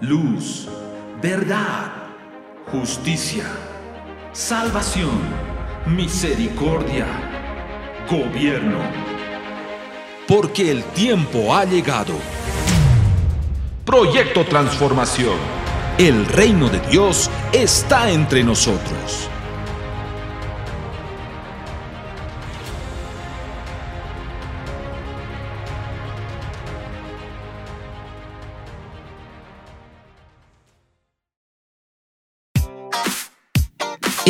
luz, verdad, justicia, salvación, misericordia, gobierno. Porque el tiempo ha llegado. Proyecto Transformación. El reino de Dios está entre nosotros.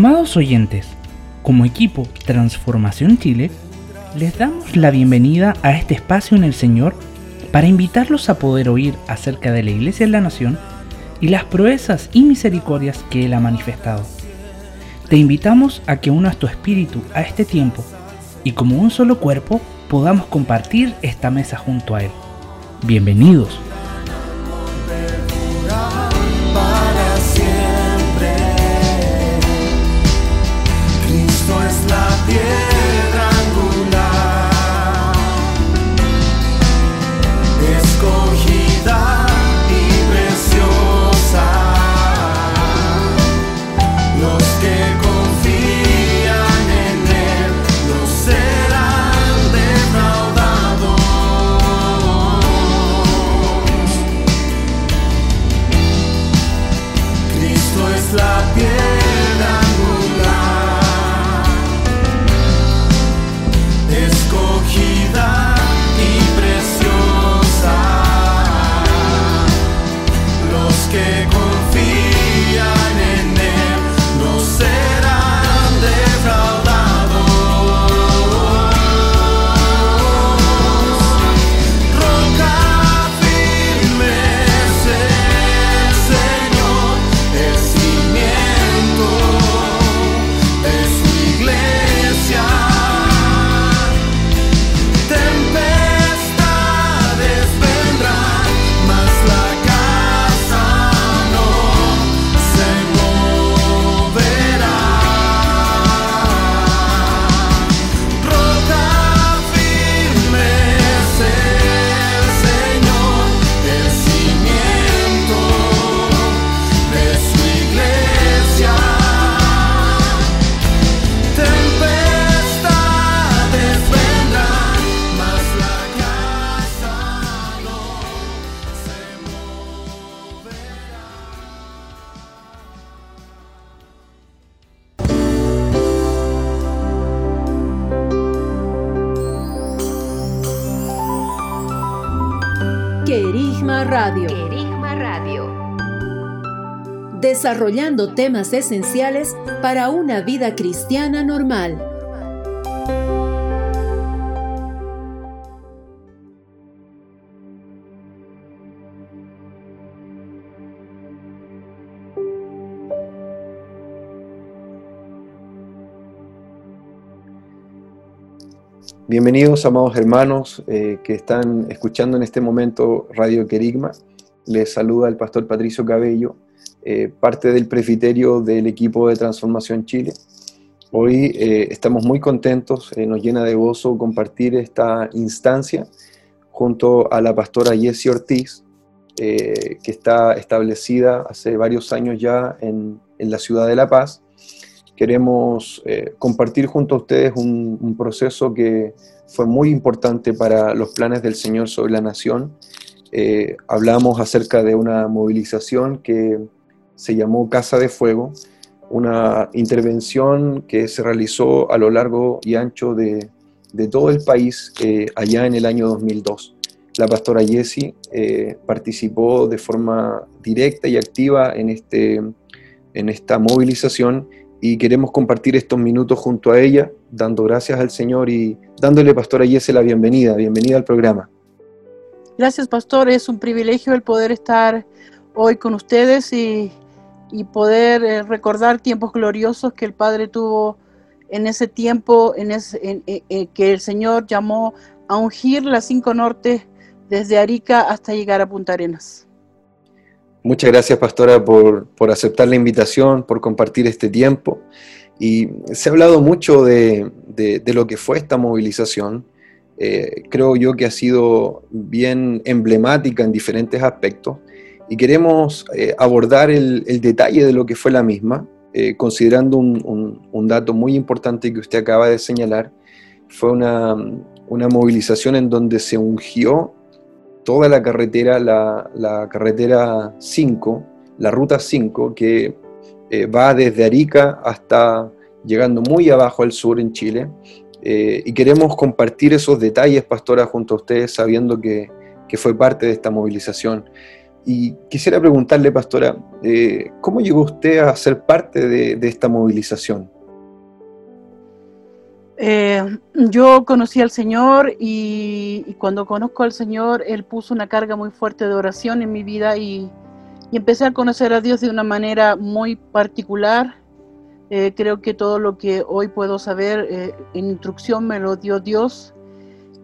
Amados oyentes, como equipo Transformación Chile, les damos la bienvenida a este espacio en el Señor para invitarlos a poder oír acerca de la Iglesia en la Nación y las proezas y misericordias que Él ha manifestado. Te invitamos a que unas tu espíritu a este tiempo y como un solo cuerpo podamos compartir esta mesa junto a Él. Bienvenidos. Desarrollando temas esenciales para una vida cristiana normal. Bienvenidos, amados hermanos eh, que están escuchando en este momento Radio Querigma. Les saluda el pastor Patricio Cabello eh, parte del presbiterio del equipo de Transformación Chile. Hoy eh, estamos muy contentos, eh, nos llena de gozo compartir esta instancia junto a la pastora Jessie Ortiz, que está establecida hace varios años ya en, en la ciudad de La Paz. Queremos compartir junto a ustedes un, un proceso que fue muy importante para los planes del Señor sobre la nación. hablamos acerca de una movilización que se llamó Casa de Fuego, una intervención que se realizó a lo largo y ancho de, todo el país eh, allá en el año 2002. La pastora Jessie eh, participó de forma directa y activa en, este, en esta movilización y queremos compartir estos minutos junto a ella, dando gracias al Señor y dándole, Pastora Yese, la bienvenida. Bienvenida al programa. Gracias, Pastor. Es un privilegio el poder estar hoy con ustedes y, poder eh, recordar tiempos gloriosos que el Padre tuvo en ese tiempo, en ese, que el Señor llamó a ungir las cinco nortes desde Arica hasta llegar a Punta Arenas. Muchas gracias, pastora, por, aceptar la invitación, por compartir este tiempo. Y se ha hablado mucho de, lo que fue esta movilización. Eh, creo yo que ha sido bien emblemática en diferentes aspectos. Y queremos eh, abordar el, detalle de lo que fue la misma, eh, considerando un, dato muy importante que usted acaba de señalar. Fue una, una movilización en donde se ungió toda la carretera, la, carretera 5, la ruta 5, que eh, va desde Arica hasta llegando muy abajo al sur en Chile. Eh, y queremos compartir esos detalles, pastora, junto a ustedes, sabiendo que, fue parte de esta movilización. Y quisiera preguntarle, pastora, eh, ¿cómo llegó usted a ser parte de esta movilización? Eh, yo conocí al Señor y, cuando conozco al Señor, Él puso una carga muy fuerte de oración en mi vida y, empecé a conocer a Dios de una manera muy particular. Eh, creo que todo lo que hoy puedo saber en instrucción me lo dio Dios.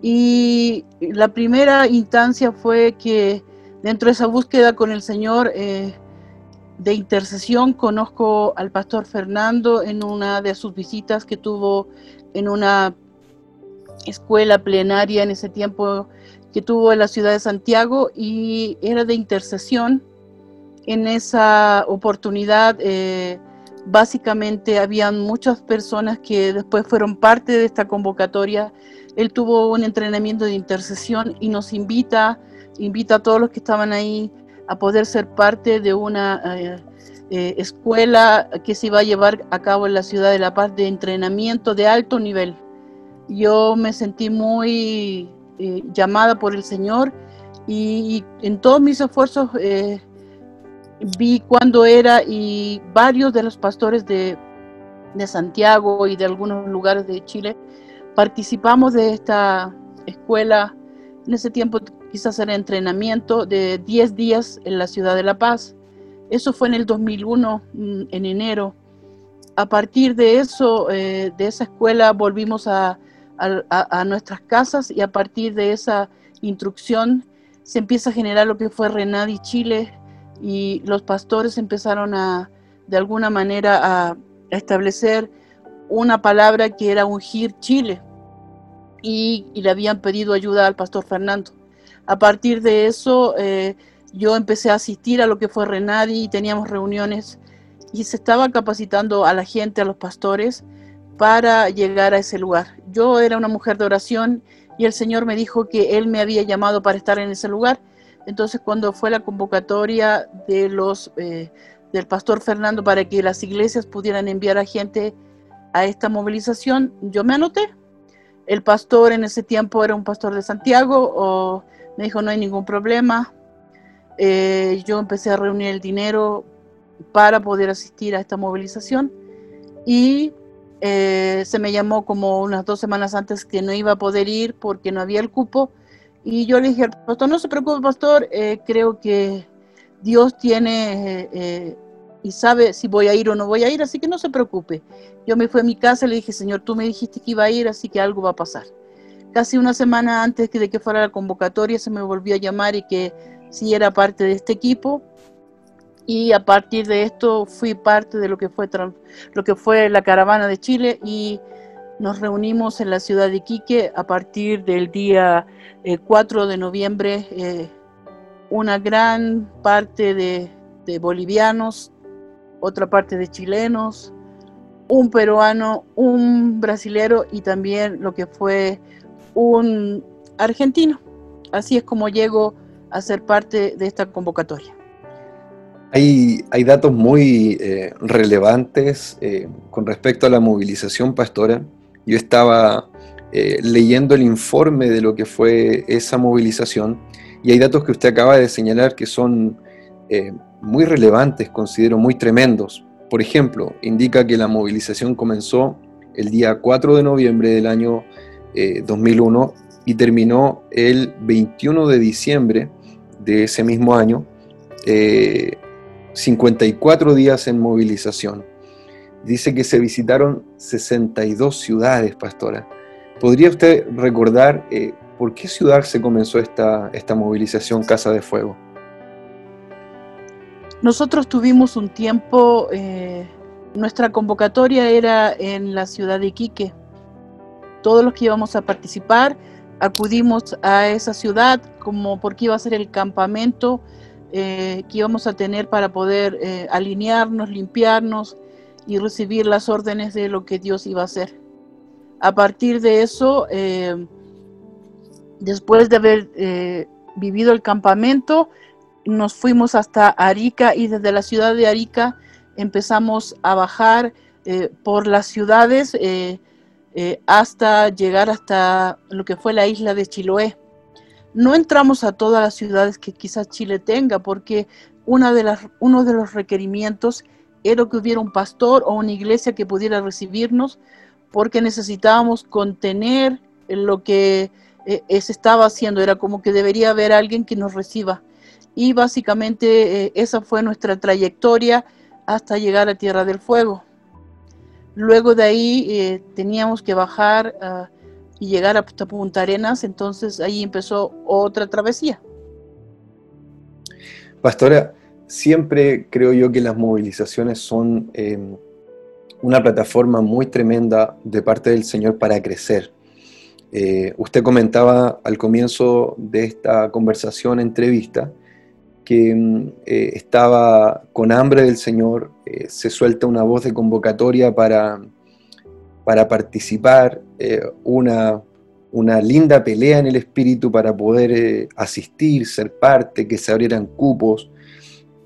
Y la primera instancia fue que dentro de esa búsqueda con el Señor de intercesión conozco al pastor Fernando en una de sus visitas que tuvo en una escuela plenaria en ese tiempo que tuvo en la ciudad de Santiago y era de intercesión. En esa oportunidad, eh, básicamente, habían muchas personas que después fueron parte de esta convocatoria. Él tuvo un entrenamiento de intercesión y nos invita, invita a todos los que estaban ahí a poder ser parte de una eh, eh, escuela que se iba a llevar a cabo en la ciudad de La Paz de entrenamiento de alto nivel. Yo me sentí muy eh, llamada por el Señor y, en todos mis esfuerzos vi cuándo era y varios de los pastores de, de Santiago y de algunos lugares de Chile participamos de esta escuela. En ese tiempo quizás era entrenamiento de 10 días en la ciudad de La Paz eso fue en el 2001, mm, en enero. A partir de eso, eh, de esa escuela, volvimos a, nuestras casas y a partir de esa instrucción se empieza a generar lo que fue Renadi Chile y los pastores empezaron a, de alguna manera, a, establecer una palabra que era ungir Chile y, le habían pedido ayuda al pastor Fernando. A partir de eso, eh, yo empecé a asistir a lo que fue Renadi y teníamos reuniones y se estaba capacitando a la gente, a los pastores, para llegar a ese lugar. Yo era una mujer de oración y el Señor me dijo que Él me había llamado para estar en ese lugar. Entonces cuando fue la convocatoria de los, eh, del pastor Fernando para que las iglesias pudieran enviar a gente a esta movilización, yo me anoté. El pastor en ese tiempo era un pastor de Santiago, o me dijo no hay ningún problema, eh, yo empecé a reunir el dinero para poder asistir a esta movilización y eh, se me llamó como unas dos semanas antes que no iba a poder ir porque no había el cupo y yo le dije pastor, no se preocupe pastor, eh, creo que Dios tiene y sabe si voy a ir o no voy a ir, así que no se preocupe. Yo me fui a mi casa y le dije, Señor, tú me dijiste que iba a ir, así que algo va a pasar. Casi una semana antes de que fuera la convocatoria se me volvió a llamar y que sí era parte de este equipo. Y a partir de esto fui parte de lo que fue lo que fue la caravana de Chile y nos reunimos en la ciudad de Iquique a partir del día 4 eh, de noviembre eh, una gran parte de, de, bolivianos otra parte de chilenos un peruano un brasilero y también lo que fue un argentino así es como llego a ser parte de esta convocatoria. Hay, hay datos muy eh, relevantes eh, con respecto a la movilización pastora. Yo estaba eh, leyendo el informe de lo que fue esa movilización y hay datos que usted acaba de señalar que son muy relevantes, considero muy tremendos. por ejemplo, indica que la movilización comenzó el día 4 de noviembre del año 2001 eh, y terminó el 21 de diciembre de ese mismo año, 54 eh, días en movilización. Dice que se visitaron 62 ciudades, pastora. ¿Podría usted recordar eh, por qué ciudad se comenzó esta, esta movilización Casa de Fuego? Nosotros tuvimos un tiempo, eh, nuestra convocatoria era en la ciudad de Iquique. Todos los que íbamos a participar acudimos a esa ciudad como porque iba a ser el campamento eh, que íbamos a tener para poder eh, alinearnos, limpiarnos y recibir las órdenes de lo que Dios iba a hacer. A partir de eso, después de haber vivido el campamento, nos fuimos hasta Arica y desde la ciudad de Arica empezamos a bajar eh, por las ciudades eh, eh, hasta llegar hasta lo que fue la isla de Chiloé. No entramos a todas las ciudades que quizás Chile tenga, porque una de uno de los requerimientos era que hubiera un pastor o una iglesia que pudiera recibirnos, porque necesitábamos contener lo que se estaba haciendo. Era como que debería haber alguien que nos reciba y básicamente eh, esa fue nuestra trayectoria hasta llegar a Tierra del Fuego. Luego de ahí eh, teníamos que bajar ah, y llegar a Punta Arenas, entonces ahí empezó otra travesía. Pastora, siempre creo yo que las movilizaciones son em, una plataforma muy tremenda de parte del Señor para crecer. Eh, usted comentaba al comienzo de esta conversación, entrevista, que mm, eh, estaba con hambre del Señor, eh, se suelta una voz de convocatoria para, para participar, eh, una, una, linda pelea en el Espíritu para poder asistir, ser parte, que se abrieran cupos.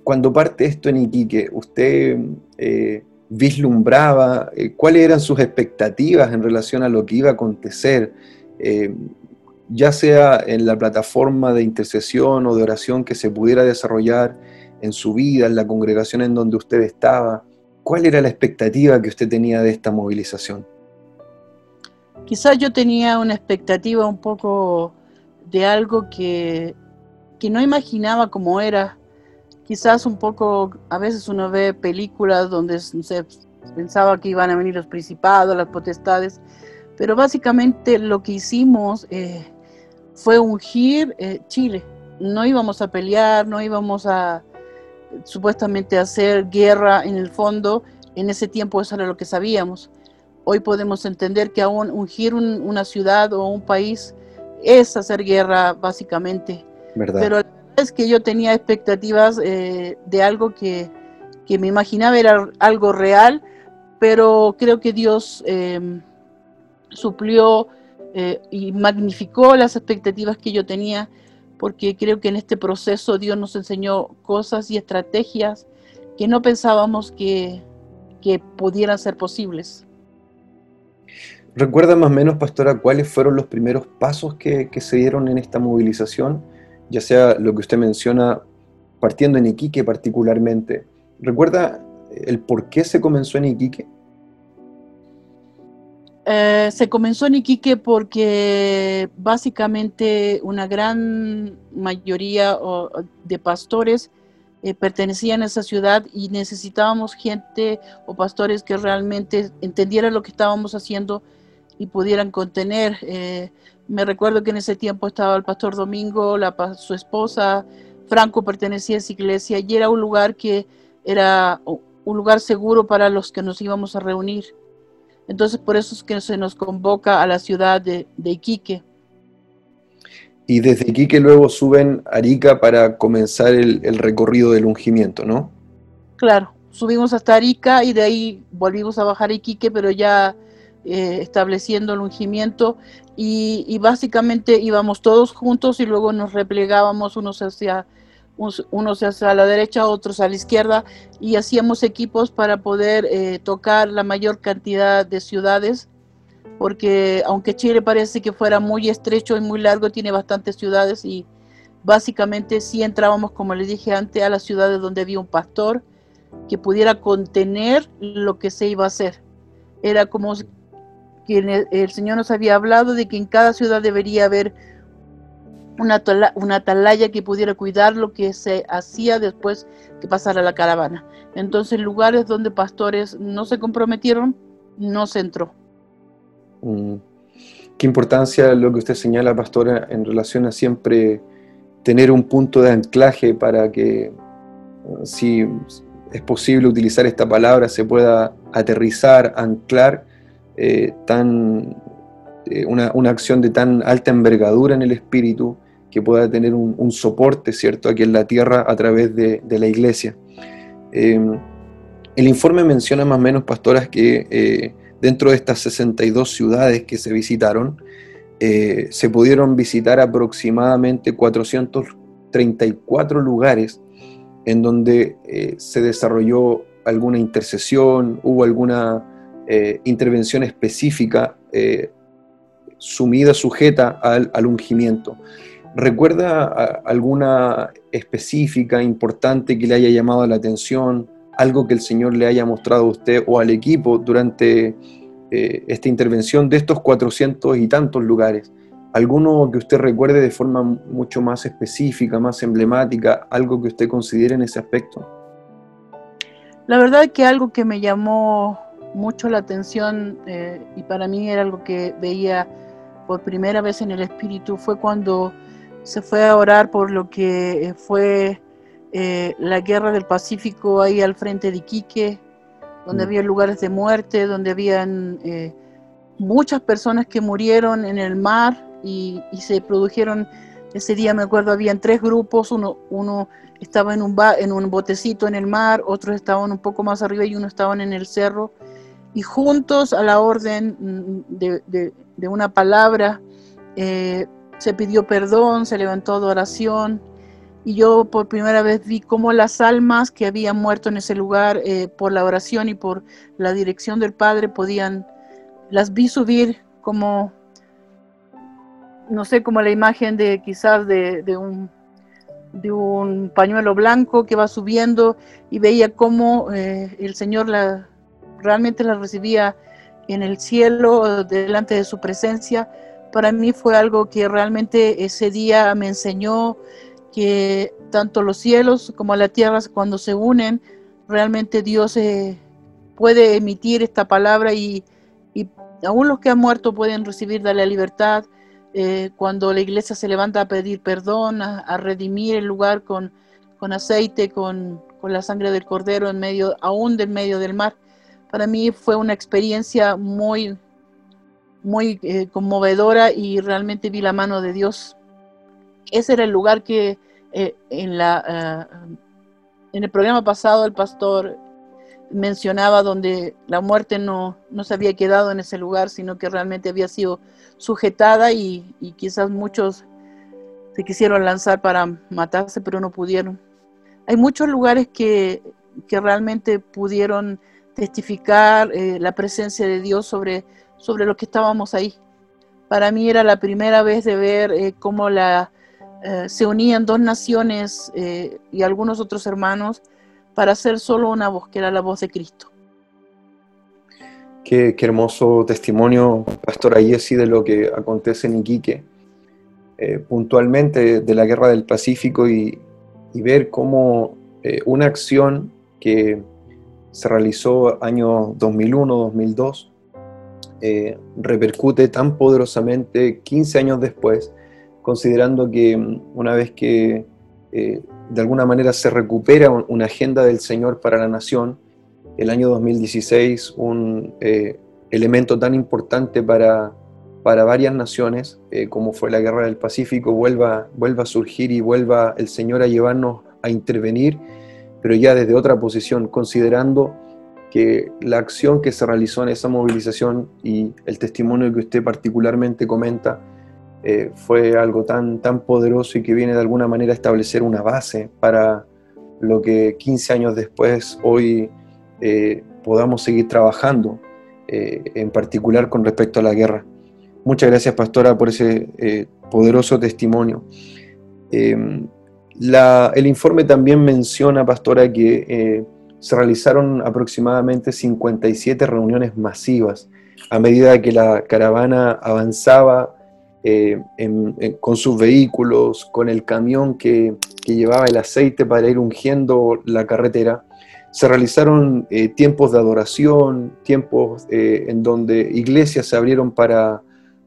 Cuando parte esto en Iquique, ¿usted vislumbraba cuáles eran sus expectativas en relación a lo que iba a acontecer? Ya sea en la plataforma de intercesión o de oración que se pudiera desarrollar en su vida, en la congregación en donde usted estaba, ¿cuál era la expectativa que usted tenía de esta movilización? Quizás yo tenía una expectativa un poco de algo que, que no imaginaba cómo era. Quizás un poco, a veces uno ve películas donde se pensaba que iban a venir los principados, las potestades, pero básicamente lo que hicimos eh, fue ungir eh, Chile. No íbamos a pelear, no íbamos a supuestamente hacer guerra en el fondo. En ese tiempo eso era lo que sabíamos. Hoy podemos entender que aún ungir una ciudad o un país es hacer guerra básicamente. ¿Verdad? Pero la verdad es que yo tenía expectativas eh, de algo que, que, me imaginaba era algo real, pero creo que Dios eh, suplió eh, y magnificó las expectativas que yo tenía, porque creo que en este proceso Dios nos enseñó cosas y estrategias que no pensábamos que, que pudieran ser posibles. ¿Recuerda más o menos, pastora, cuáles fueron los primeros pasos que, que, se dieron en esta movilización? Ya sea lo que usted menciona, partiendo en Iquique particularmente. ¿Recuerda el por qué se comenzó en Iquique? Eh, se comenzó en Iquique porque básicamente una gran mayoría de pastores eh, pertenecían a esa ciudad y necesitábamos gente o pastores que realmente entendieran lo que estábamos haciendo y pudieran contener. Eh, me recuerdo que en ese tiempo estaba el pastor Domingo, la, su esposa, Franco pertenecía a esa iglesia y era un lugar que era un lugar seguro para los que nos íbamos a reunir. Entonces, por eso es que se nos convoca a la ciudad de, Iquique. Y desde Iquique luego suben a Arica para comenzar el, recorrido del ungimiento, ¿no? Claro, subimos hasta Arica y de ahí volvimos a bajar a Iquique, pero ya eh, estableciendo el ungimiento y, y, básicamente íbamos todos juntos y luego nos replegábamos unos hacia unos hacia la derecha, otros a la izquierda, y hacíamos equipos para poder eh, tocar la mayor cantidad de ciudades, porque aunque Chile parece que fuera muy estrecho y muy largo, tiene bastantes ciudades y básicamente sí entrábamos, como les dije antes, a las ciudades donde había un pastor que pudiera contener lo que se iba a hacer. Era como que el Señor nos había hablado de que en cada ciudad debería haber una, una atalaya que pudiera cuidar lo que se hacía después que pasara la caravana. Entonces, lugares donde pastores no se comprometieron, no se entró. Mm. Qué importancia lo que usted señala, pastora, en relación a siempre tener un punto de anclaje para que, si es posible utilizar esta palabra, se pueda aterrizar, anclar eh, tan, eh, una, acción de tan alta envergadura en el espíritu que pueda tener un, soporte, ¿cierto?, aquí en la tierra a través de, la iglesia. Em, el informe menciona más o menos, pastoras, que eh, dentro de estas 62 ciudades que se visitaron, eh, se pudieron visitar aproximadamente 434 lugares en donde eh, se desarrolló alguna intercesión, hubo alguna intervención específica sumida, sujeta al, al ungimiento. ¿Recuerda alguna específica, importante que le haya llamado la atención? Algo que el Señor le haya mostrado a usted o al equipo durante eh, esta intervención de estos 400 y tantos lugares. ¿Alguno que usted recuerde de forma mucho más específica, más emblemática, algo que usted considere en ese aspecto? La verdad que algo que me llamó mucho la atención eh, y para mí era algo que veía por primera vez en el espíritu fue cuando se fue a orar por lo que eh, fue eh, la guerra del Pacífico ahí al frente de Iquique, donde mm. había lugares de muerte, donde habían eh, muchas personas que murieron en el mar y, se produjeron, ese día me acuerdo, habían tres grupos, uno, uno estaba en un, en un botecito en el mar, otros estaban un poco más arriba y uno estaban en el cerro, y juntos a la orden mm, de, de una palabra, eh, se pidió perdón, se levantó de oración y yo por primera vez vi cómo las almas que habían muerto en ese lugar eh, por la oración y por la dirección del Padre podían, las vi subir como, no sé, como la imagen de quizás de, un, de un pañuelo blanco que va subiendo y veía cómo eh, el Señor la, realmente la recibía en el cielo, delante de su presencia para mí fue algo que realmente ese día me enseñó que tanto los cielos como la tierra cuando se unen, realmente Dios eh, puede emitir esta palabra y, aún los que han muerto pueden recibir de la libertad. Eh, cuando la iglesia se levanta a pedir perdón, a, redimir el lugar con, aceite, con, la sangre del cordero en medio, aún del medio del mar. Para mí fue una experiencia muy, muy eh, conmovedora y realmente vi la mano de Dios. Ese era el lugar que eh, en, la, eh, en el programa pasado el pastor mencionaba donde la muerte no, no, se había quedado en ese lugar, sino que realmente había sido sujetada y, quizás muchos se quisieron lanzar para matarse, pero no pudieron. Hay muchos lugares que, que realmente pudieron testificar la presencia de Dios sobre sobre lo que estábamos ahí. Para mí era la primera vez de ver eh, cómo eh, se unían dos naciones eh, y algunos otros hermanos para hacer solo una voz, que era la voz de Cristo. Qué, hermoso testimonio, Pastor Ayesi, de lo que acontece en Iquique, puntualmente de la Guerra del Pacífico y, y ver cómo una acción que se realizó año 2001-2002 eh, repercute tan poderosamente 15 años después, considerando que mm, una vez que eh, de alguna manera se recupera una agenda del Señor para la nación, el año 2016, un eh, elemento tan importante para, para varias naciones, como fue la Guerra del Pacífico, vuelva, vuelva a surgir y vuelva el Señor a llevarnos a intervenir, pero ya desde otra posición, considerando que la acción que se realizó en esa movilización y el testimonio que usted particularmente comenta eh, fue algo tan, tan poderoso y que viene de alguna manera a establecer una base para lo que 15 años después hoy eh, podamos seguir trabajando, eh, en particular con respecto a la guerra. Muchas gracias, pastora, por ese poderoso testimonio. el informe también menciona, pastora, que se realizaron aproximadamente 57 reuniones masivas a medida que la caravana avanzaba eh, con sus vehículos, con el camión que, llevaba el aceite para ir ungiendo la carretera. Se realizaron eh, tiempos de adoración, tiempos eh, en donde iglesias se abrieron para,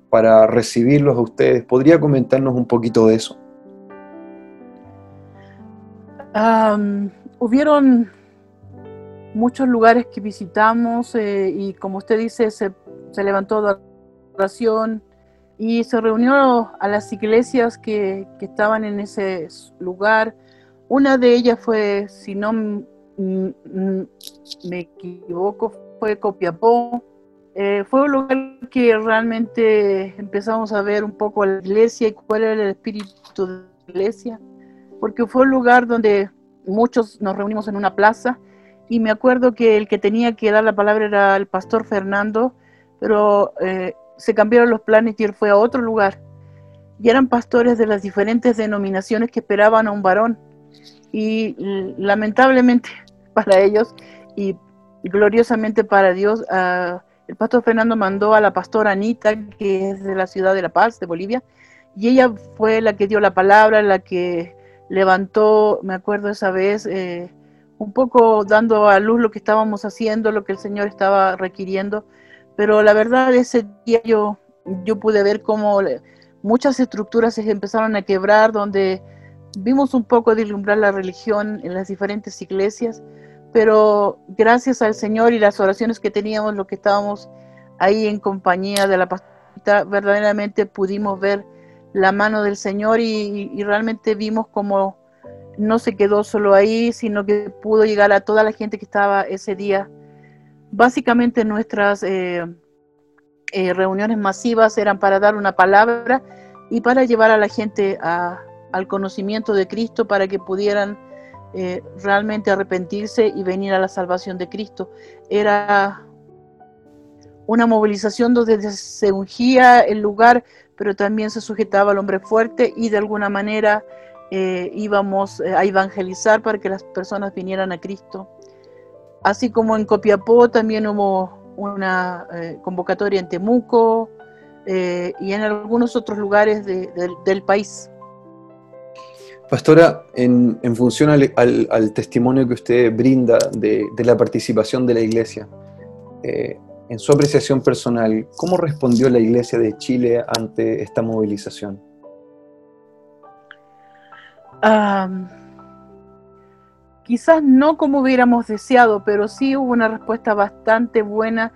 para recibirlos a ustedes. ¿Podría comentarnos un poquito de eso? hubieron muchos lugares que visitamos y como usted dice, se, se levantó la oración, y se reunió a las iglesias que, estaban en ese lugar. Una de ellas fue, si no me equivoco, fue Copiapó. Eh, fue un lugar que realmente empezamos a ver un poco la iglesia y cuál era el espíritu de la iglesia, porque fue un lugar donde muchos nos reunimos en una plaza y me acuerdo que el que tenía que dar la palabra era el pastor Fernando, pero eh, se cambiaron los planes y él fue a otro lugar. Y eran pastores de las diferentes denominaciones que esperaban a un varón. Y lamentablemente para ellos y gloriosamente para Dios, el pastor Fernando mandó a la pastora Anita, que es de la ciudad de La Paz, de Bolivia, y ella fue la que dio la palabra, la que levantó, me acuerdo esa vez, eh, un poco dando a luz lo que estábamos haciendo, lo que el Señor estaba requiriendo pero la verdad ese día yo, yo pude ver cómo muchas estructuras se empezaron a quebrar, donde vimos un poco deslumbrar la religión en las diferentes iglesias, pero gracias al Señor y las oraciones que teníamos, lo que estábamos ahí en compañía de la pastora, verdaderamente pudimos ver la mano del Señor y, realmente vimos como no se quedó solo ahí, sino que pudo llegar a toda la gente que estaba ese día Básicamente nuestras eh, eh, reuniones masivas eran para dar una palabra y para llevar a la gente al conocimiento de Cristo para que pudieran eh, realmente arrepentirse y venir a la salvación de Cristo. Era una movilización donde se ungía el lugar, pero también se sujetaba al hombre fuerte y de alguna manera íbamos a evangelizar para que las personas vinieran a Cristo. Así como en Copiapó también hubo una eh, convocatoria en Temuco eh, y en algunos otros lugares del país. Pastora, en, función al, testimonio que usted brinda de, la participación de la Iglesia, eh, en su apreciación personal, ¿cómo respondió la Iglesia de Chile ante esta movilización? Quizás no como hubiéramos deseado, pero sí hubo una respuesta bastante buena,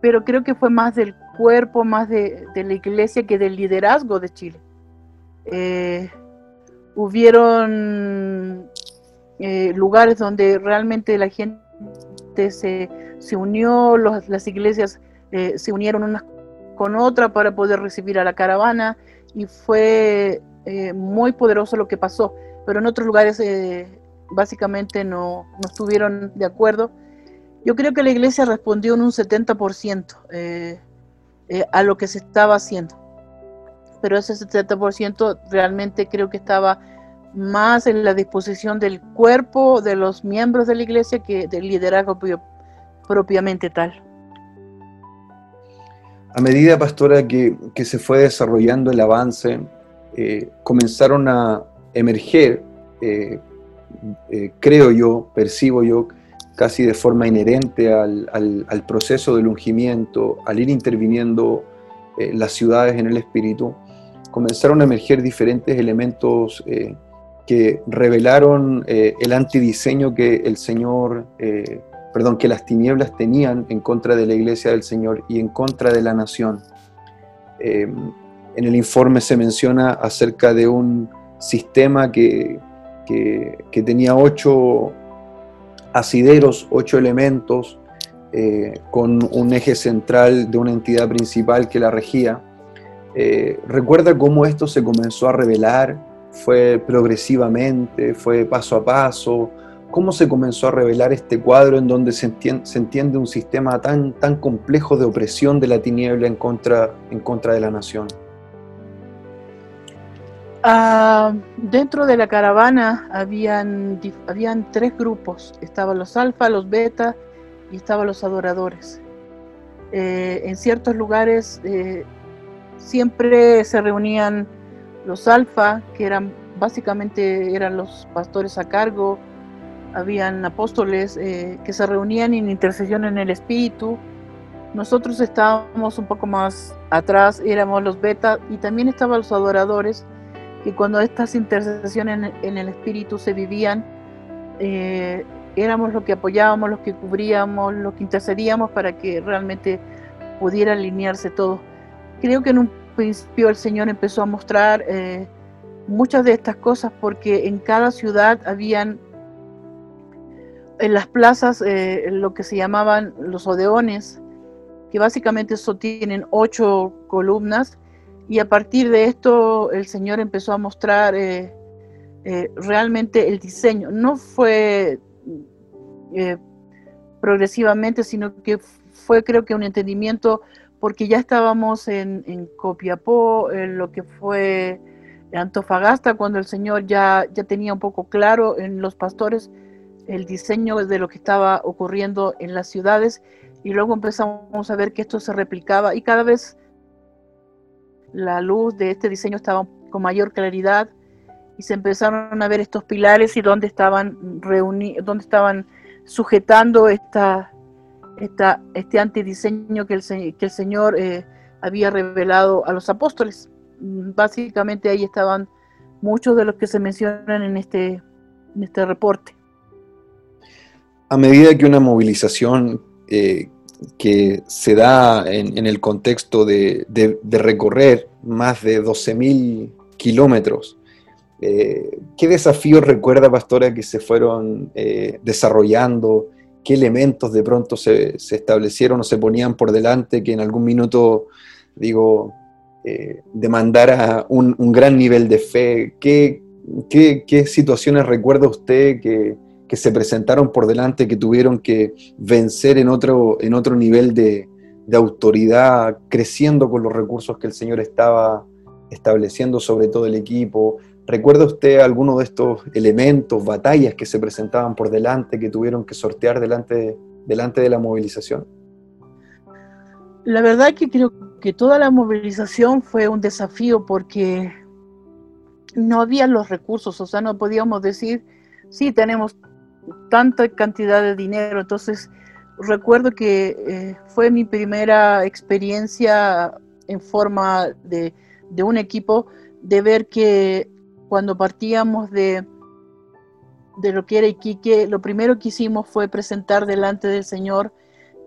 pero creo que fue más del cuerpo, más de, la iglesia que del liderazgo de Chile. Eh, hubieron eh, lugares donde realmente la gente se, unió, las iglesias eh, se unieron unas con otras para poder recibir a la caravana y fue muy poderoso lo que pasó, pero en otros lugares básicamente no, estuvieron de acuerdo. Yo creo que la iglesia respondió en un 70% eh, eh, a lo que se estaba haciendo. Pero ese 70% realmente creo que estaba más en la disposición del cuerpo de los miembros de la iglesia que del liderazgo propiamente tal. A medida, pastora, que, se fue desarrollando el avance, eh, comenzaron a emerger eh, creo yo, percibo yo, casi de forma inherente al, proceso del ungimiento, al ir interviniendo eh, las ciudades en el espíritu, comenzaron a emerger diferentes elementos eh, que revelaron el antidiseño que el Señor, perdón, que las tinieblas tenían en contra de la iglesia del Señor y en contra de la nación. En el informe se menciona acerca de un sistema que, que, tenía ocho asideros, ocho elementos, eh, con un eje central de una entidad principal que la regía. Eh, recuerda cómo esto se comenzó a revelar, fue progresivamente, fue paso a paso, cómo se comenzó a revelar este cuadro en donde se entiende, un sistema tan, tan complejo de opresión de la tiniebla en contra, en contra de la nación. Ah, dentro de la caravana habían, habían tres grupos. Estaban los alfa, los beta y estaban los adoradores. Eh, en ciertos lugares eh, siempre se reunían los alfa, que eran básicamente eran los pastores a cargo, habían apóstoles eh, que se reunían en intercesión en el Espíritu. Nosotros estábamos un poco más atrás, éramos los beta y también estaban los adoradores y cuando estas intercesiones en, el Espíritu se vivían, eh, éramos los que apoyábamos, los que cubríamos, los que intercedíamos para que realmente pudiera alinearse todo. Creo que en un principio el Señor empezó a mostrar eh, muchas de estas cosas porque en cada ciudad habían en las plazas eh, lo que se llamaban los odeones, que básicamente tienen ocho columnas y a partir de esto el Señor empezó a mostrar eh, eh, realmente el diseño. No fue eh, progresivamente, sino que fue creo que un entendimiento porque ya estábamos en, en Copiapó, en lo que fue Antofagasta, cuando el Señor ya, ya tenía un poco claro en los pastores el diseño de lo que estaba ocurriendo en las ciudades y luego empezamos a ver que esto se replicaba y cada vez la luz de este diseño estaba con mayor claridad y se empezaron a ver estos pilares y dónde estaban reunidos, dónde estaban sujetando esta, esta, este antidiseño que el, que el Señor eh, había revelado a los apóstoles. Básicamente ahí estaban muchos de los que se mencionan en este, en este reporte. A medida que una movilización eh, que se da en, el contexto de, recorrer más de 12.000 kilómetros. Eh, ¿Qué desafíos recuerda, Pastora, que se fueron eh, desarrollando? ¿Qué elementos de pronto se, establecieron o se ponían por delante que en algún minuto, digo, eh, demandara un, gran nivel de fe? ¿Qué, qué situaciones recuerda usted que, que se presentaron por delante, que tuvieron que vencer en otro, en otro nivel de, autoridad, creciendo con los recursos que el Señor estaba estableciendo sobre todo el equipo. ¿Recuerda usted alguno de estos elementos, batallas que se presentaban por delante, que tuvieron que sortear delante, delante de la movilización? La verdad que creo que toda la movilización fue un desafío porque no había los recursos, o sea, no podíamos decir, sí, tenemos tanta cantidad de dinero. Entonces, recuerdo que eh, fue mi primera experiencia en forma de, un equipo, de ver que cuando partíamos de, de lo que era Iquique, lo primero que hicimos fue presentar delante del Señor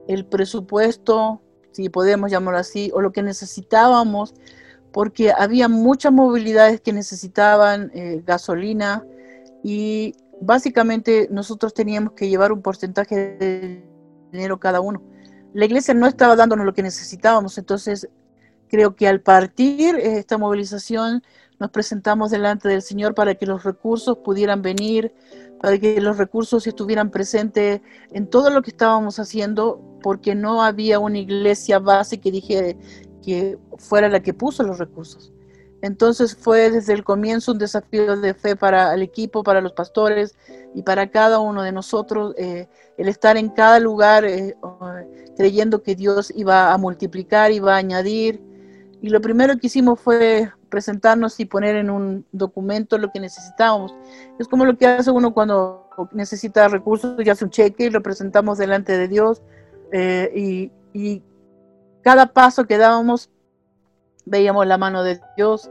el presupuesto, si podemos llamarlo así, o lo que necesitábamos, porque había muchas movilidades que necesitaban eh, gasolina y básicamente nosotros teníamos que llevar un porcentaje de dinero cada uno. La iglesia no estaba dándonos lo que necesitábamos, entonces creo que al partir esta movilización nos presentamos delante del Señor para que los recursos pudieran venir, para que los recursos estuvieran presentes en todo lo que estábamos haciendo, porque no había una iglesia base que dije que fuera la que puso los recursos. Entonces fue desde el comienzo un desafío de fe para el equipo, para los pastores y para cada uno de nosotros, eh, el estar en cada lugar eh, creyendo que Dios iba a multiplicar, iba a añadir. Y lo primero que hicimos fue presentarnos y poner en un documento lo que necesitábamos. Es como lo que hace uno cuando necesita recursos y hace un cheque y lo presentamos delante de Dios. Eh, y, y cada paso que dábamos veíamos la mano de Dios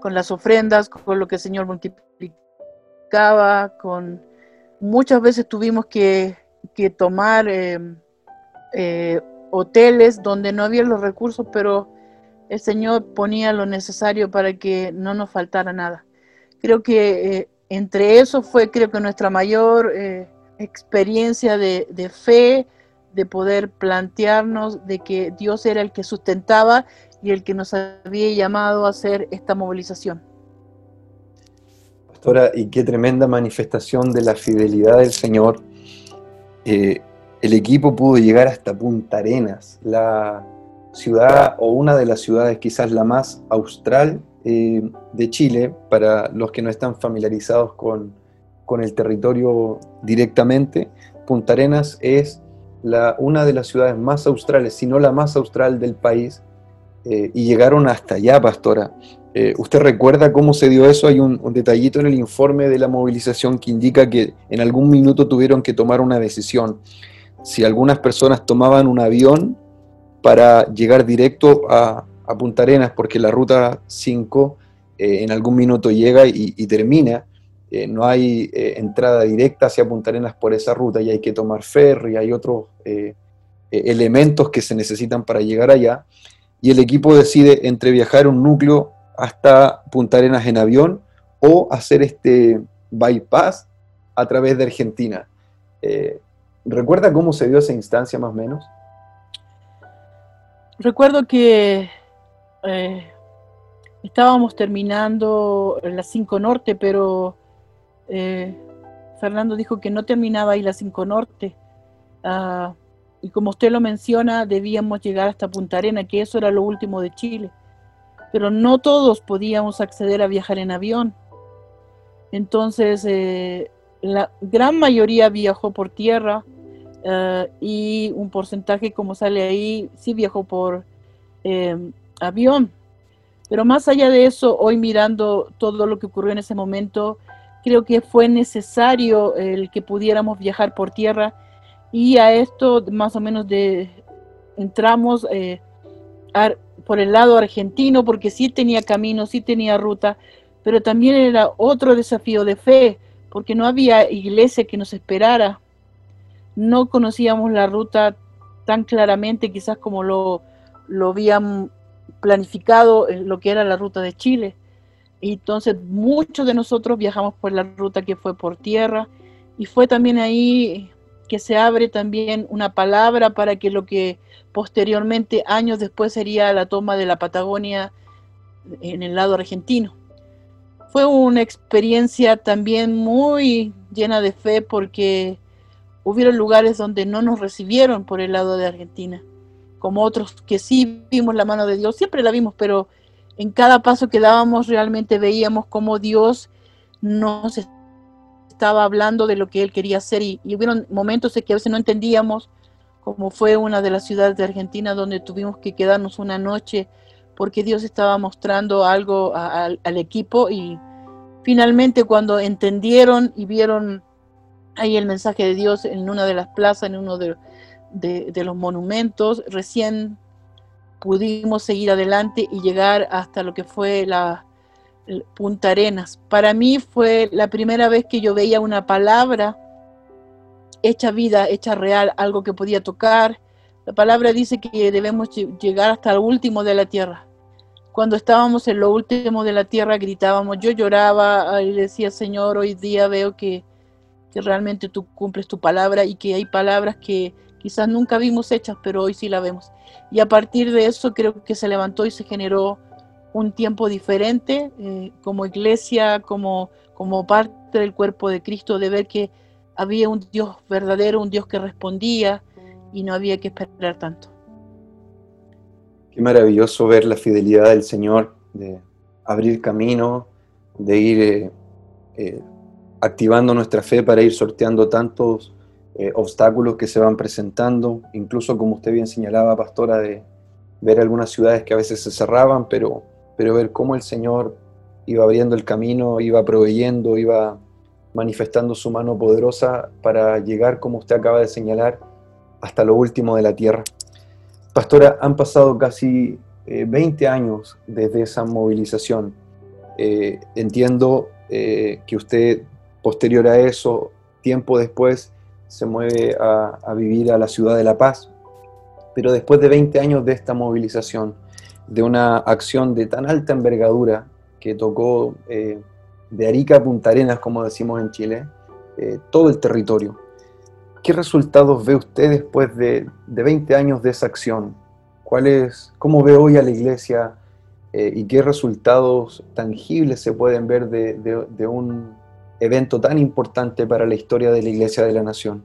con las ofrendas, con lo que el Señor multiplicaba, con muchas veces tuvimos que, tomar em, eh, hoteles donde no había los recursos, pero el Señor ponía lo necesario para que no nos faltara nada. Creo que eh, entre eso fue, creo que nuestra mayor eh, experiencia de, de fe, de poder plantearnos de que Dios era el que sustentaba y el que nos había llamado a hacer esta movilización. Pastora, y qué tremenda manifestación de la fidelidad del Señor. Eh, el equipo pudo llegar hasta Punta Arenas, la ciudad o una de las ciudades quizás la más austral eh, de Chile, para los que no están familiarizados con, con el territorio directamente, Punta Arenas es la, una de las ciudades más australes, si no la más austral del país, eh, y llegaron hasta allá, pastora. Eh, ¿Usted recuerda cómo se dio eso? Hay un, detallito en el informe de la movilización que indica que en algún minuto tuvieron que tomar una decisión. Si algunas personas tomaban un avión para llegar directo a, Punta Arenas, porque la ruta 5 eh, en algún minuto llega y, termina, no hay entrada directa hacia Punta Arenas por esa ruta y hay que tomar ferry, hay otros elementos que se necesitan para llegar allá y el equipo decide entre viajar un núcleo hasta Punta Arenas en avión o hacer este bypass a través de Argentina. Eh, ¿Recuerda cómo se dio esa instancia más o menos? Recuerdo que eh, estábamos terminando la 5 Norte, pero eh, Fernando dijo que no terminaba ahí la 5 Norte. Ah, y como usted lo menciona, debíamos llegar hasta Punta Arena, que eso era lo último de Chile. Pero no todos podíamos acceder a viajar en avión. Entonces, eh, la gran mayoría viajó por tierra eh, y un porcentaje, como sale ahí, sí viajó por eh, avión. Pero más allá de eso, hoy mirando todo lo que ocurrió en ese momento, creo que fue necesario el que pudiéramos viajar por tierra y a esto más o menos de entramos eh, por el lado argentino porque sí tenía camino, sí tenía ruta, pero también era otro desafío de fe porque no había iglesia que nos esperara. No conocíamos la ruta tan claramente quizás como lo, lo habían planificado lo que era la ruta de Chile. Y entonces muchos de nosotros viajamos por la ruta que fue por tierra y fue también ahí que se abre también una palabra para que lo que posteriormente, años después, sería la toma de la Patagonia en el lado argentino. Fue una experiencia también muy llena de fe porque hubieron lugares donde no nos recibieron por el lado de Argentina, como otros que sí vimos la mano de Dios, siempre la vimos, pero en cada paso que dábamos realmente veíamos cómo Dios nos estaba hablando de lo que él quería hacer y, y hubieron momentos en que a veces no entendíamos, como fue una de las ciudades de Argentina donde tuvimos que quedarnos una noche porque Dios estaba mostrando algo al equipo y finalmente cuando entendieron y vieron ahí el mensaje de Dios en una de las plazas, en uno de, de los monumentos, recién pudimos seguir adelante y llegar hasta lo que fue la, Punta Arenas. Para mí fue la primera vez que yo veía una palabra hecha vida, hecha real, algo que podía tocar. La palabra dice que debemos llegar hasta el último de la tierra. Cuando estábamos en lo último de la tierra gritábamos, yo lloraba y decía, Señor, hoy día veo que, que realmente tú cumples tu palabra y que hay palabras que quizás nunca vimos hechas, pero hoy sí la vemos. Y a partir de eso creo que se levantó y se generó un tiempo diferente eh, como iglesia, como, como parte del cuerpo de Cristo, de ver que había un Dios verdadero, un Dios que respondía y no había que esperar tanto. Qué maravilloso ver la fidelidad del Señor, de abrir camino, de ir eh, eh, activando nuestra fe para ir sorteando tantos obstáculos que se van presentando, incluso como usted bien señalaba, pastora, de ver algunas ciudades que a veces se cerraban, pero pero ver cómo el Señor iba abriendo el camino, iba proveyendo, iba manifestando su mano poderosa para llegar, como usted acaba de señalar, hasta lo último de la tierra. Pastora, han pasado casi 20 eh, años desde esa movilización. Eh, entiendo eh, que usted, posterior a eso, tiempo después, se mueve a, a vivir a la ciudad de La Paz. Pero después de 20 años de esta movilización, de una acción de tan alta envergadura que tocó eh, de Arica a Punta Arenas, como decimos en Chile, eh, todo el territorio. ¿Qué resultados ve usted después de, 20 años de esa acción? ¿Cuál es, ¿Cómo ve hoy a la iglesia eh, y qué resultados tangibles se pueden ver de, un evento tan importante para la historia de la iglesia de la nación?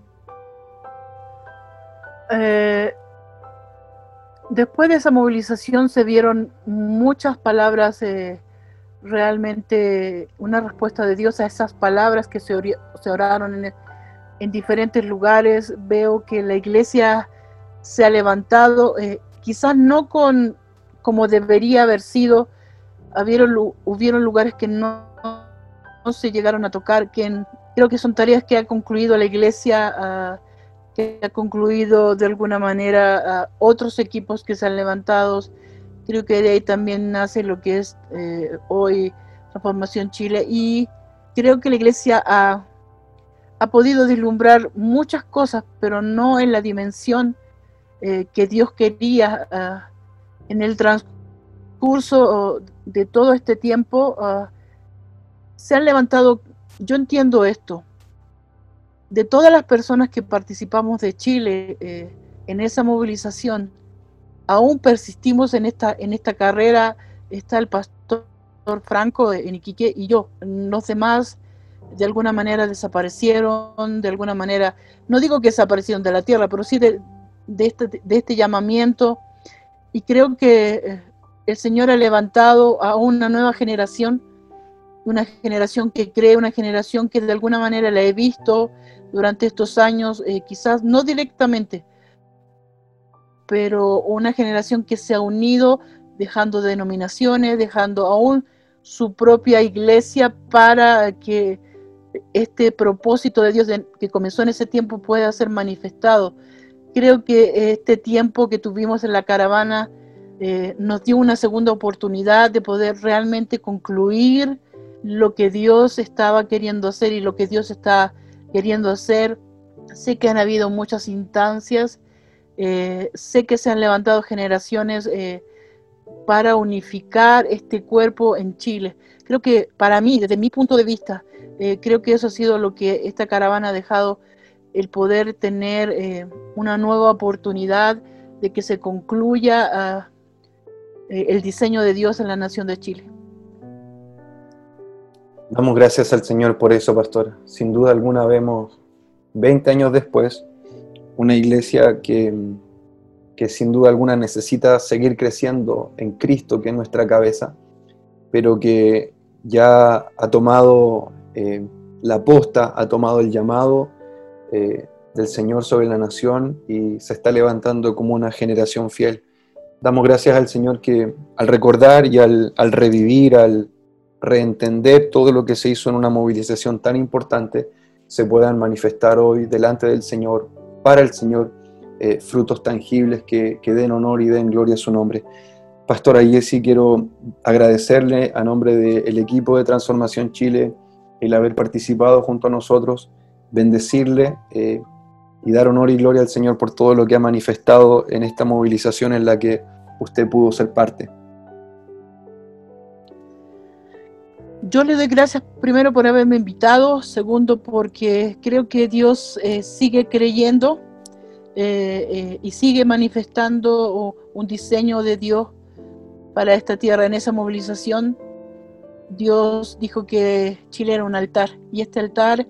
Después de esa movilización se vieron muchas palabras eh, realmente una respuesta de Dios a esas palabras que se, oraron en, diferentes lugares. Veo que la iglesia se ha levantado, eh, quizás no con como debería haber sido. Hubieron, hubieron lugares que no, se llegaron a tocar, que creo que son tareas que ha concluido la iglesia, ah, que ha concluido de alguna manera otros equipos que se han levantado Creo que de ahí también nace lo que es eh, hoy Transformación Chile y creo que la iglesia ha, ha, podido deslumbrar muchas cosas, pero no en la dimensión eh, que Dios quería ah, en el transcurso de todo este tiempo. Ah, se han levantado, yo entiendo esto, de todas las personas que participamos de Chile eh, en esa movilización, aún persistimos en esta, en esta carrera, está el pastor Franco en Iquique y yo. Los demás de alguna manera desaparecieron, de alguna manera, no digo que desaparecieron de la tierra, pero sí de, este, de este llamamiento. Y creo que eh, el Señor ha levantado a una nueva generación, una generación que cree, una generación que de alguna manera la he visto durante estos años, eh, quizás no directamente, pero una generación que se ha unido dejando denominaciones, dejando aún su propia iglesia para que este propósito de Dios que comenzó en ese tiempo pueda ser manifestado. Creo que este tiempo que tuvimos en la caravana eh, nos dio una segunda oportunidad de poder realmente concluir lo que Dios estaba queriendo hacer y lo que Dios está queriendo hacer. Sé que han habido muchas instancias eh, sé que se han levantado generaciones eh, para unificar este cuerpo en Chile. Creo que para mí, desde mi punto de vista, eh, creo que eso ha sido lo que esta caravana ha dejado, el poder tener una nueva oportunidad de que se concluya ah, el diseño de Dios en la nación de Chile. Damos gracias al Señor por eso, pastor. Sin duda alguna vemos 20 años después una iglesia que, que sin duda alguna necesita seguir creciendo en Cristo, que es nuestra cabeza, pero que ya ha tomado eh, la posta, ha tomado el llamado eh, del Señor sobre la nación y se está levantando como una generación fiel. Damos gracias al Señor que al recordar y al, al revivir, al reentender todo lo que se hizo en una movilización tan importante, se puedan manifestar hoy delante del Señor para el Señor eh, frutos tangibles que, den honor y den gloria a su nombre. Pastora Jessy, quiero agradecerle a nombre del equipo de Transformación Chile el haber participado junto a nosotros, bendecirle eh, y dar honor y gloria al Señor por todo lo que ha manifestado en esta movilización en la que usted pudo ser parte. Yo le doy gracias primero por haberme invitado, segundo porque creo que Dios eh, sigue creyendo eh, eh, y sigue manifestando un diseño de Dios para esta tierra. En esa movilización, Dios dijo que Chile era un altar y este altar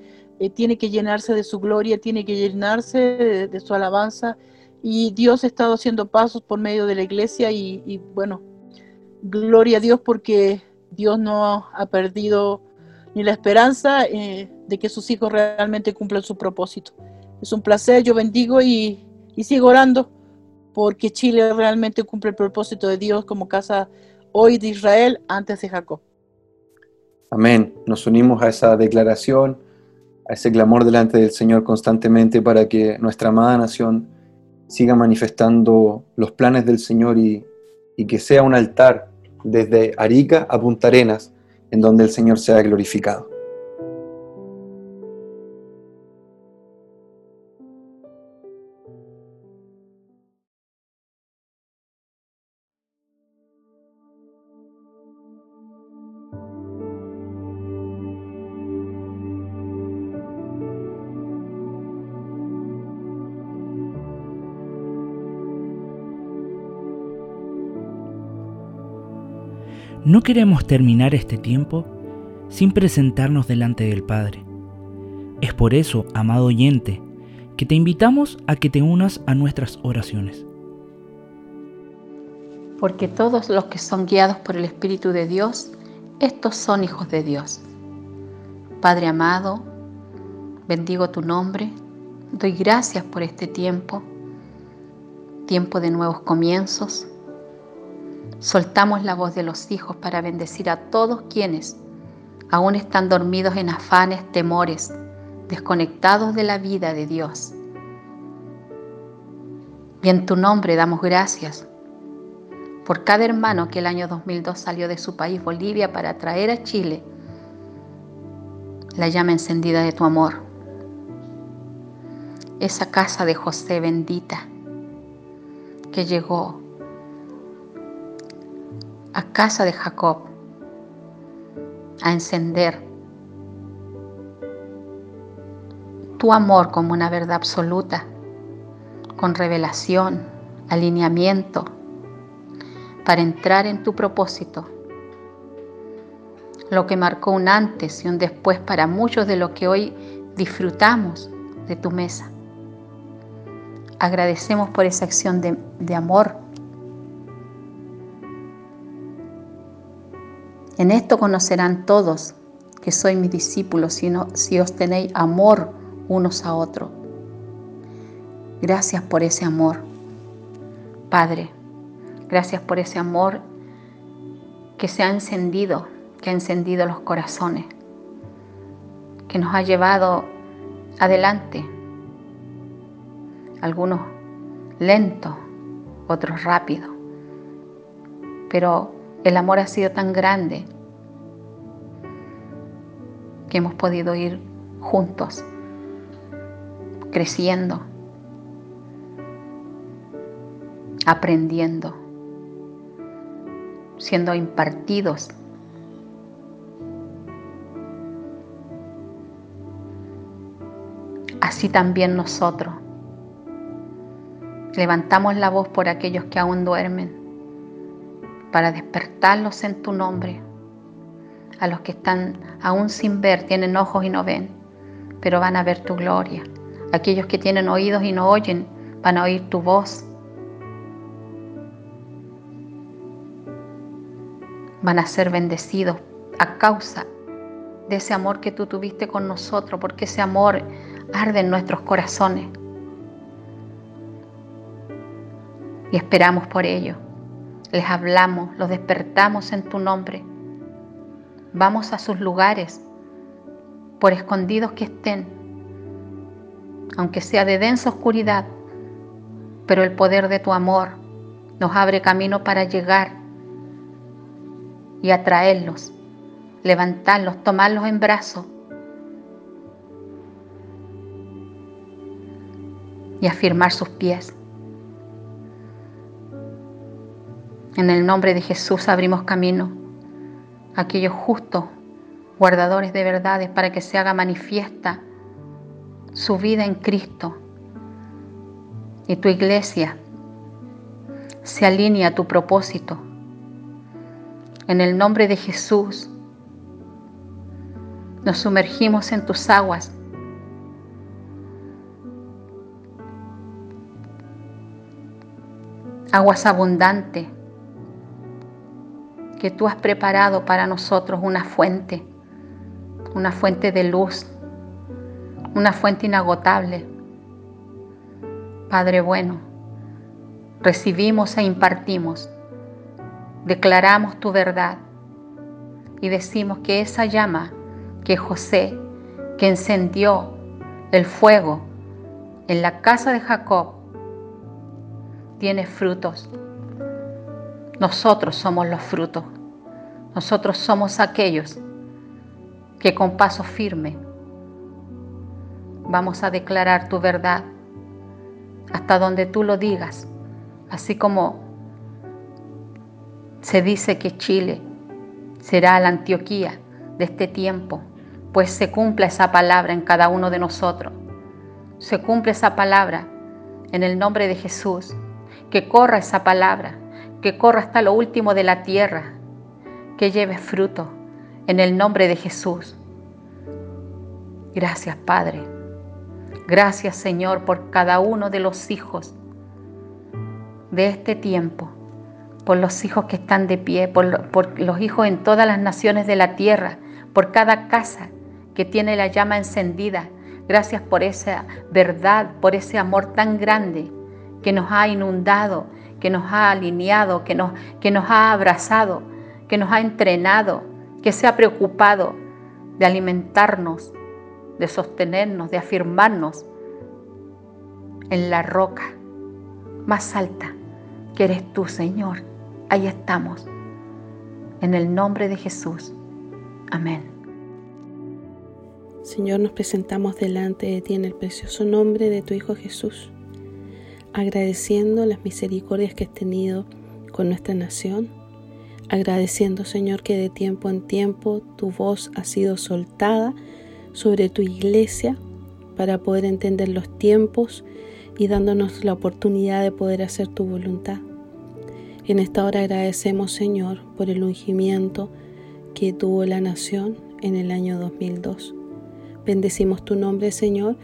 tiene que llenarse de su gloria, tiene que llenarse de, su alabanza y Dios ha estado haciendo pasos por medio de la iglesia y, y bueno, gloria a Dios porque Dios no ha perdido ni la esperanza eh, de que sus hijos realmente cumplan su propósito. Es un placer, yo bendigo y, sigo orando porque Chile realmente cumple el propósito de Dios como casa hoy de Israel antes de Jacob. Amén. Nos unimos a esa declaración, a ese clamor delante del Señor constantemente para que nuestra amada nación siga manifestando los planes del Señor y, y que sea un altar desde Arica a Punta Arenas, en donde el Señor sea glorificado. No queremos terminar este tiempo sin presentarnos delante del Padre. Es por eso, amado oyente, que te invitamos a que te unas a nuestras oraciones. Porque todos los que son guiados por el Espíritu de Dios, estos son hijos de Dios. Padre amado, bendigo tu nombre, doy gracias por este tiempo, tiempo de nuevos comienzos. Soltamos la voz de los hijos para bendecir a todos quienes aún están dormidos en afanes, temores, desconectados de la vida de Dios. Y en tu nombre damos gracias por cada hermano que el año 2002 salió de su país, Bolivia, para traer a Chile la llama encendida de tu amor. Esa casa de José bendita que llegó a casa de Jacob a encender tu amor como una verdad absoluta, con revelación, alineamiento, para entrar en tu propósito. Lo que marcó un antes y un después para muchos de lo que hoy disfrutamos de tu mesa. Agradecemos por esa acción de, amor En esto conocerán todos que sois mis discípulos si, si os tenéis amor unos a otros. Gracias por ese amor, Padre. Gracias por ese amor que se ha encendido, que ha encendido los corazones, que nos ha llevado adelante. Algunos lentos, otros rápidos, pero el amor ha sido tan grande que hemos podido ir juntos, creciendo, aprendiendo, siendo impartidos. Así también nosotros levantamos la voz por aquellos que aún duermen para despertarlos en tu nombre. A los que están aún sin ver, tienen ojos y no ven, pero van a ver tu gloria. Aquellos que tienen oídos y no oyen, van a oír tu voz. Van a ser bendecidos a causa de ese amor que tú tuviste con nosotros, porque ese amor arde en nuestros corazones. Y esperamos por ello les hablamos, los despertamos en tu nombre. Vamos a sus lugares, por escondidos que estén, aunque sea de densa oscuridad, pero el poder de tu amor nos abre camino para llegar y atraerlos, levantarlos, tomarlos en brazos y afirmar sus pies. En el nombre de Jesús abrimos camino aquellos justos, guardadores de verdades, para que se haga manifiesta su vida en Cristo y tu iglesia se alinea a tu propósito. En el nombre de Jesús nos sumergimos en tus aguas. Aguas abundantes que tú has preparado para nosotros una fuente, una fuente de luz, una fuente inagotable. Padre bueno, recibimos e impartimos, declaramos tu verdad y decimos que esa llama que José, que encendió el fuego en la casa de Jacob, tiene frutos nosotros somos los frutos. Nosotros somos aquellos que con paso firme vamos a declarar tu verdad hasta donde tú lo digas, así como se dice que Chile será la Antioquía de este tiempo, pues se cumpla esa palabra en cada uno de nosotros. Se cumple esa palabra en el nombre de Jesús, que corra esa palabra que corra hasta lo último de la tierra, que lleve fruto en el nombre de Jesús. Gracias Padre. Gracias Señor por cada uno de los hijos de este tiempo por los hijos que están de pie, por, por los hijos en todas las naciones de la tierra, por cada casa que tiene la llama encendida. Gracias por esa verdad, por ese amor tan grande que nos ha inundado, que nos ha alineado, que nos, que nos ha abrazado, que nos ha entrenado, que se ha preocupado de alimentarnos, de sostenernos, de afirmarnos en la roca más alta que eres tú, Señor. Ahí estamos. En el nombre de Jesús. Amén. Señor, nos presentamos delante de ti en el precioso nombre de tu Hijo Jesús, agradeciendo las misericordias que has tenido con nuestra nación, agradeciendo, Señor, que de tiempo en tiempo tu voz ha sido soltada sobre tu iglesia para poder entender los tiempos y dándonos la oportunidad de poder hacer tu voluntad. En esta hora agradecemos, Señor, por el ungimiento que tuvo la nación en el año 2002. Bendecimos tu nombre, Señor,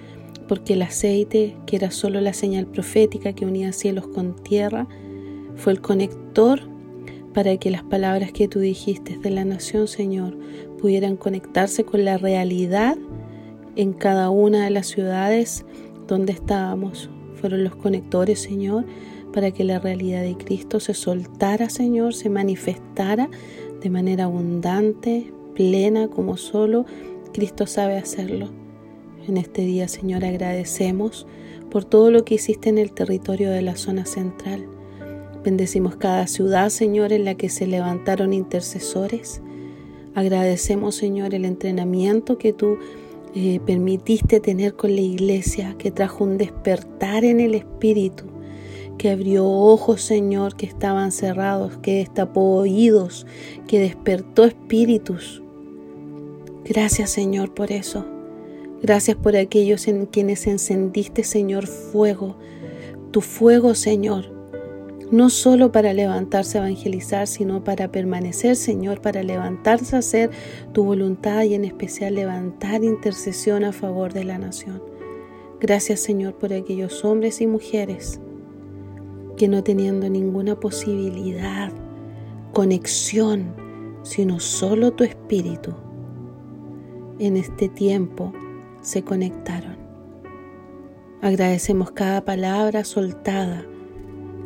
porque el aceite, que era solo la señal profética que unía cielos con tierra, fue el conector para que las palabras que tú dijiste de la nación, Señor, pudieran conectarse con la realidad en cada una de las ciudades donde estábamos fueron los conectores, Señor, para que la realidad de Cristo se soltara, Señor, se manifestara de manera abundante, plena, como solo Cristo sabe hacerlo. En este día, Señor, agradecemos por todo lo que hiciste en el territorio de la zona central. Bendecimos cada ciudad, Señor, en la que se levantaron intercesores. Agradecemos, Señor, el entrenamiento que tú eh, permitiste tener con la iglesia, que trajo un despertar en el espíritu, que abrió ojos, Señor, que estaban cerrados, que destapó oídos, que despertó espíritus. Gracias, Señor, por eso. Gracias por aquellos en quienes encendiste, Señor, fuego. Tu fuego, Señor, no solo para levantarse a evangelizar, sino para permanecer, Señor, para levantarse a hacer tu voluntad y en especial levantar intercesión a favor de la nación. Gracias, Señor, por aquellos hombres y mujeres que no teniendo ninguna posibilidad, conexión, sino solo tu espíritu, en este tiempo se conectaron. Agradecemos cada palabra soltada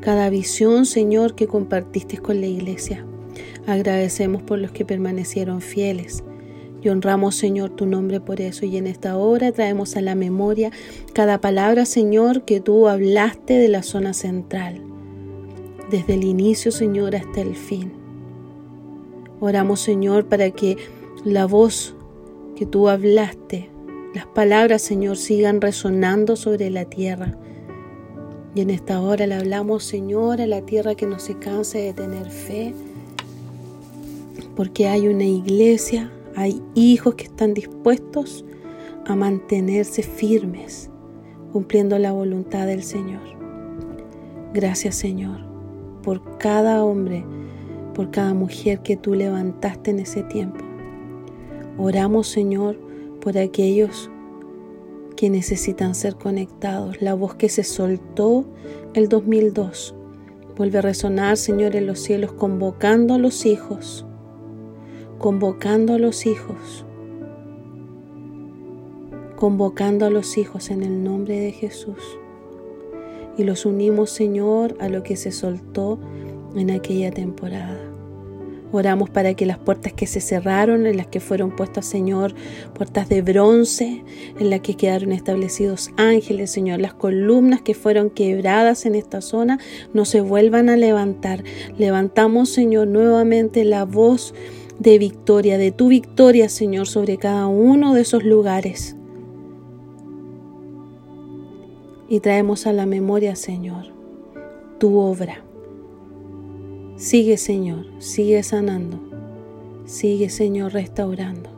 cada visión, Señor, que compartiste con la iglesia. Agradecemos por los que permanecieron fieles. Y honramos, Señor, tu nombre por eso. Y en esta hora traemos a la memoria cada palabra, Señor, que tú hablaste de la zona central. Desde el inicio, Señor, hasta el fin. Oramos, Señor, para que la voz que tú hablaste, las palabras, Señor, sigan resonando sobre la tierra y en esta hora le hablamos, Señor, a la tierra que no se canse de tener fe, porque hay una iglesia, hay hijos que están dispuestos a mantenerse firmes, cumpliendo la voluntad del Señor. Gracias, Señor, por cada hombre, por cada mujer que tú levantaste en ese tiempo. Oramos, Señor, por aquellos que necesitan ser conectados. La voz que se soltó el 2002 vuelve a resonar, Señor, en los cielos, convocando a los hijos, convocando a los hijos, convocando a los hijos en el nombre de Jesús. Y los unimos, Señor, a lo que se soltó en aquella temporada. Oramos para que las puertas que se cerraron, en las que fueron puestas, Señor, puertas de bronce, en las que quedaron establecidos ángeles, Señor, las columnas que fueron quebradas en esta zona, no se vuelvan a levantar. Levantamos, Señor, nuevamente la voz de victoria, de tu victoria, Señor, sobre cada uno de esos lugares. Y traemos a la memoria, Señor, tu obra Sigue Señor, sigue sanando. Sigue Señor restaurando.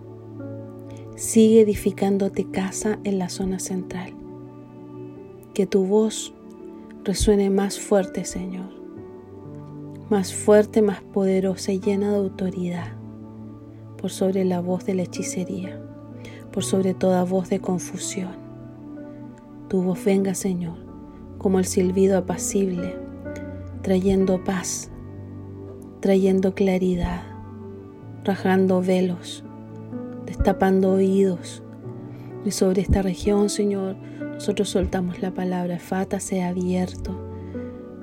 Sigue edificándote casa en la zona central. Que tu voz resuene más fuerte, Señor. Más fuerte, más poderosa y llena de autoridad. Por sobre la voz de la hechicería. Por sobre toda voz de confusión. Tu voz venga, Señor, como el silbido apacible, trayendo paz trayendo claridad, rajando velos, destapando oídos. Y sobre esta región, Señor, nosotros soltamos la palabra, Fata sea abierto.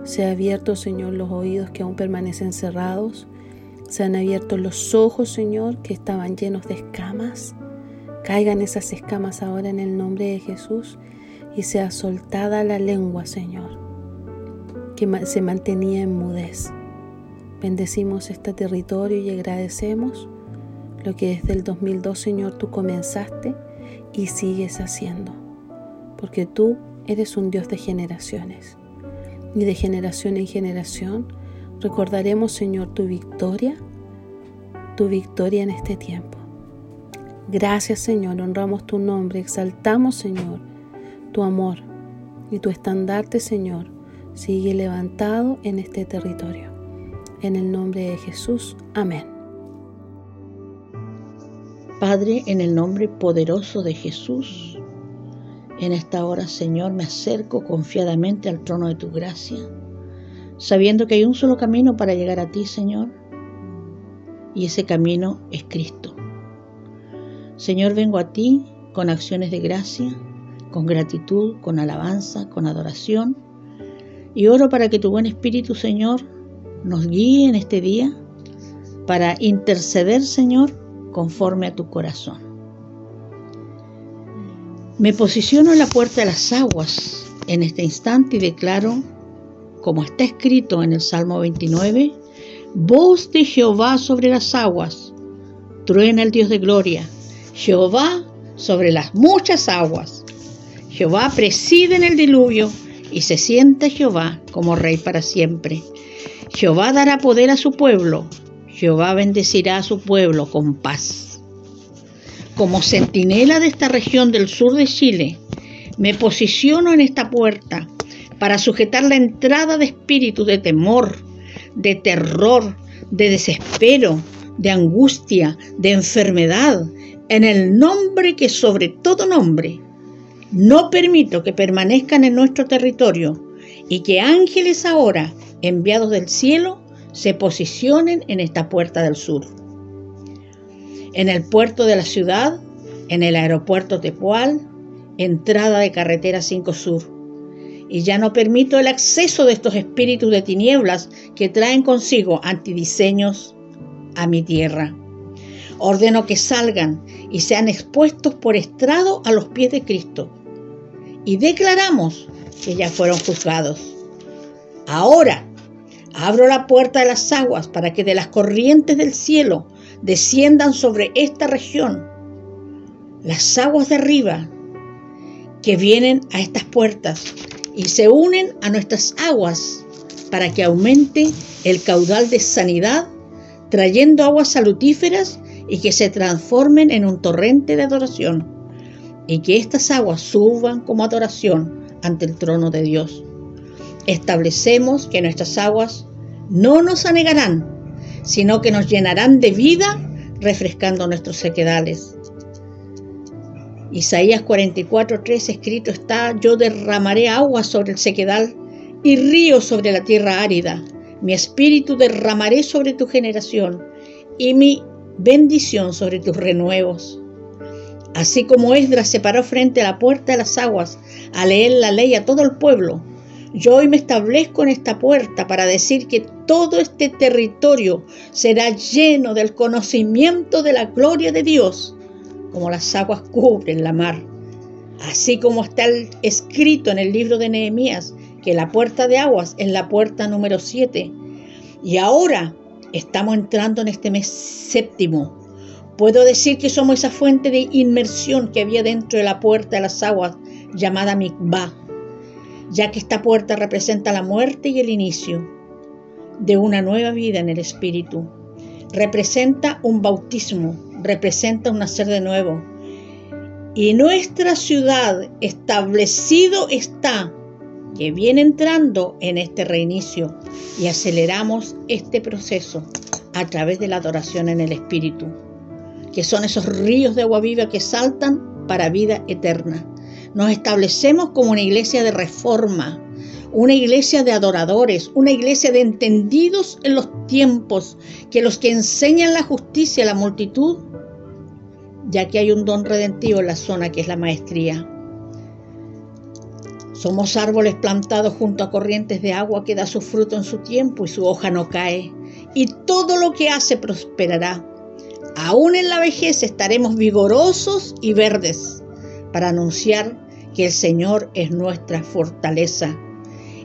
Sea abierto, Señor, los oídos que aún permanecen cerrados. Sean abiertos los ojos, Señor, que estaban llenos de escamas. Caigan esas escamas ahora en el nombre de Jesús y sea soltada la lengua, Señor, que se mantenía en mudez. Bendecimos este territorio y agradecemos lo que desde el 2002, Señor, tú comenzaste y sigues haciendo, porque tú eres un Dios de generaciones. Y de generación en generación recordaremos, Señor, tu victoria, tu victoria en este tiempo. Gracias, Señor, honramos tu nombre, exaltamos, Señor, tu amor y tu estandarte, Señor, sigue levantado en este territorio. En el nombre de Jesús, amén. Padre, en el nombre poderoso de Jesús, en esta hora, Señor, me acerco confiadamente al trono de tu gracia, sabiendo que hay un solo camino para llegar a ti, Señor, y ese camino es Cristo. Señor, vengo a ti con acciones de gracia, con gratitud, con alabanza, con adoración, y oro para que tu buen Espíritu, Señor, nos guíe en este día para interceder, Señor, conforme a tu corazón. Me posiciono en la puerta de las aguas en este instante y declaro, como está escrito en el Salmo 29, voz de Jehová sobre las aguas, truena el Dios de gloria, Jehová sobre las muchas aguas. Jehová preside en el diluvio y se siente Jehová como rey para siempre. Jehová dará poder a su pueblo, Jehová bendecirá a su pueblo con paz. Como centinela de esta región del sur de Chile, me posiciono en esta puerta para sujetar la entrada de espíritu de temor, de terror, de desespero, de angustia, de enfermedad, en el nombre que sobre todo nombre. No permito que permanezcan en nuestro territorio y que ángeles ahora, enviados del cielo, se posicionen en esta puerta del sur. En el puerto de la ciudad, en el aeropuerto Tepual, entrada de carretera 5 Sur. Y ya no permito el acceso de estos espíritus de tinieblas que traen consigo antidiseños a mi tierra. Ordeno que salgan y sean expuestos por estrado a los pies de Cristo. Y declaramos que ya fueron juzgados. Ahora Abro la puerta de las aguas para que de las corrientes del cielo desciendan sobre esta región. Las aguas de arriba que vienen a estas puertas y se unen a nuestras aguas para que aumente el caudal de sanidad, trayendo aguas salutíferas y que se transformen en un torrente de adoración, y que estas aguas suban como adoración ante el trono de Dios establecemos que nuestras aguas no nos anegarán, sino que nos llenarán de vida, refrescando nuestros sequedales. Isaías 44:3 escrito está, yo derramaré agua sobre el sequedal y río sobre la tierra árida. Mi espíritu derramaré sobre tu generación y mi bendición sobre tus renuevos. Así como Esdras se paró frente a la puerta de las aguas a leer la ley a todo el pueblo, yo hoy me establezco en esta puerta para decir que todo este territorio será lleno del conocimiento de la gloria de Dios, como las aguas cubren la mar. Así como está escrito en el libro de Nehemías, que la puerta de aguas es la puerta número 7. Y ahora estamos entrando en este mes séptimo. Puedo decir que somos esa fuente de inmersión que había dentro de la puerta de las aguas llamada Mikvah ya que esta puerta representa la muerte y el inicio de una nueva vida en el Espíritu. Representa un bautismo, representa un nacer de nuevo. Y nuestra ciudad establecido está, que viene entrando en este reinicio y aceleramos este proceso a través de la adoración en el Espíritu, que son esos ríos de agua viva que saltan para vida eterna. Nos establecemos como una iglesia de reforma, una iglesia de adoradores, una iglesia de entendidos en los tiempos, que los que enseñan la justicia a la multitud, ya que hay un don redentivo en la zona que es la maestría. Somos árboles plantados junto a corrientes de agua que da su fruto en su tiempo y su hoja no cae, y todo lo que hace prosperará. Aún en la vejez estaremos vigorosos y verdes para anunciar que el Señor es nuestra fortaleza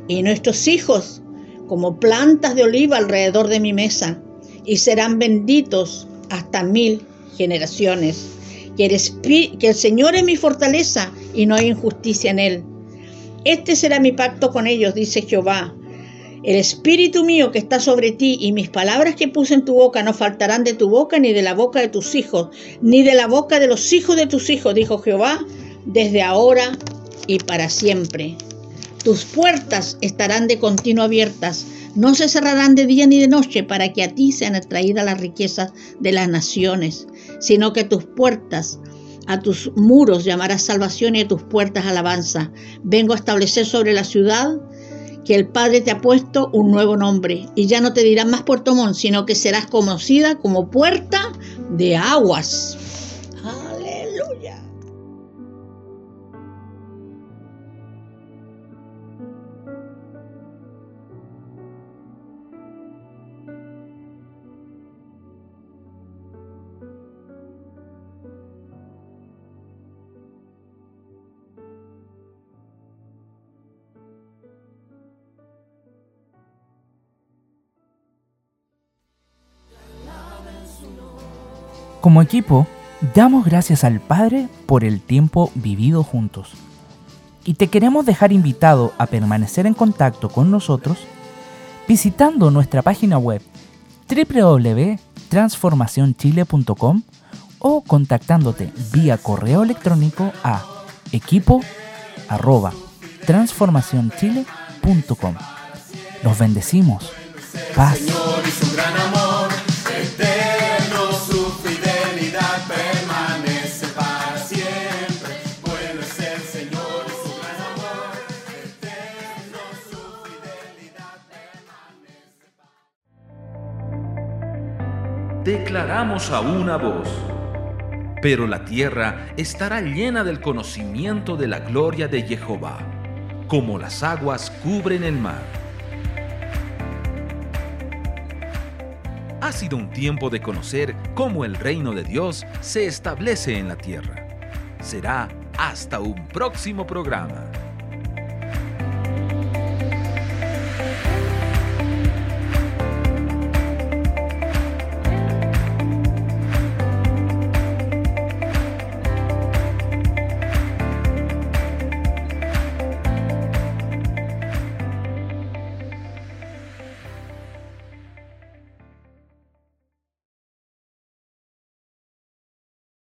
y nuestros hijos como plantas de oliva alrededor de mi mesa y serán benditos hasta mil generaciones. Que el, que el Señor es mi fortaleza y no hay injusticia en él. Este será mi pacto con ellos, dice Jehová. El espíritu mío que está sobre ti y mis palabras que puse en tu boca no faltarán de tu boca ni de la boca de tus hijos, ni de la boca de los hijos de tus hijos, dijo Jehová, desde ahora y para siempre. Tus puertas estarán de continuo abiertas, no se cerrarán de día ni de noche para que a ti sean atraídas las riquezas de las naciones, sino que tus puertas, a tus muros llamarás salvación y a tus puertas alabanza. Vengo a establecer sobre la ciudad que el Padre te ha puesto un nuevo nombre y ya no te dirán más Puerto Montt, sino que serás conocida como puerta de aguas. Como equipo, damos gracias al Padre por el tiempo vivido juntos. Y te queremos dejar invitado a permanecer en contacto con nosotros visitando nuestra página web www.transformacionchile.com o contactándote vía correo electrónico a equipo@transformacionchile.com. Los bendecimos. Paz. Declaramos a una voz. Pero la tierra estará llena del conocimiento de la gloria de Jehová, como las aguas cubren el mar. Ha sido un tiempo de conocer cómo el reino de Dios se establece en la tierra. Será hasta un próximo programa.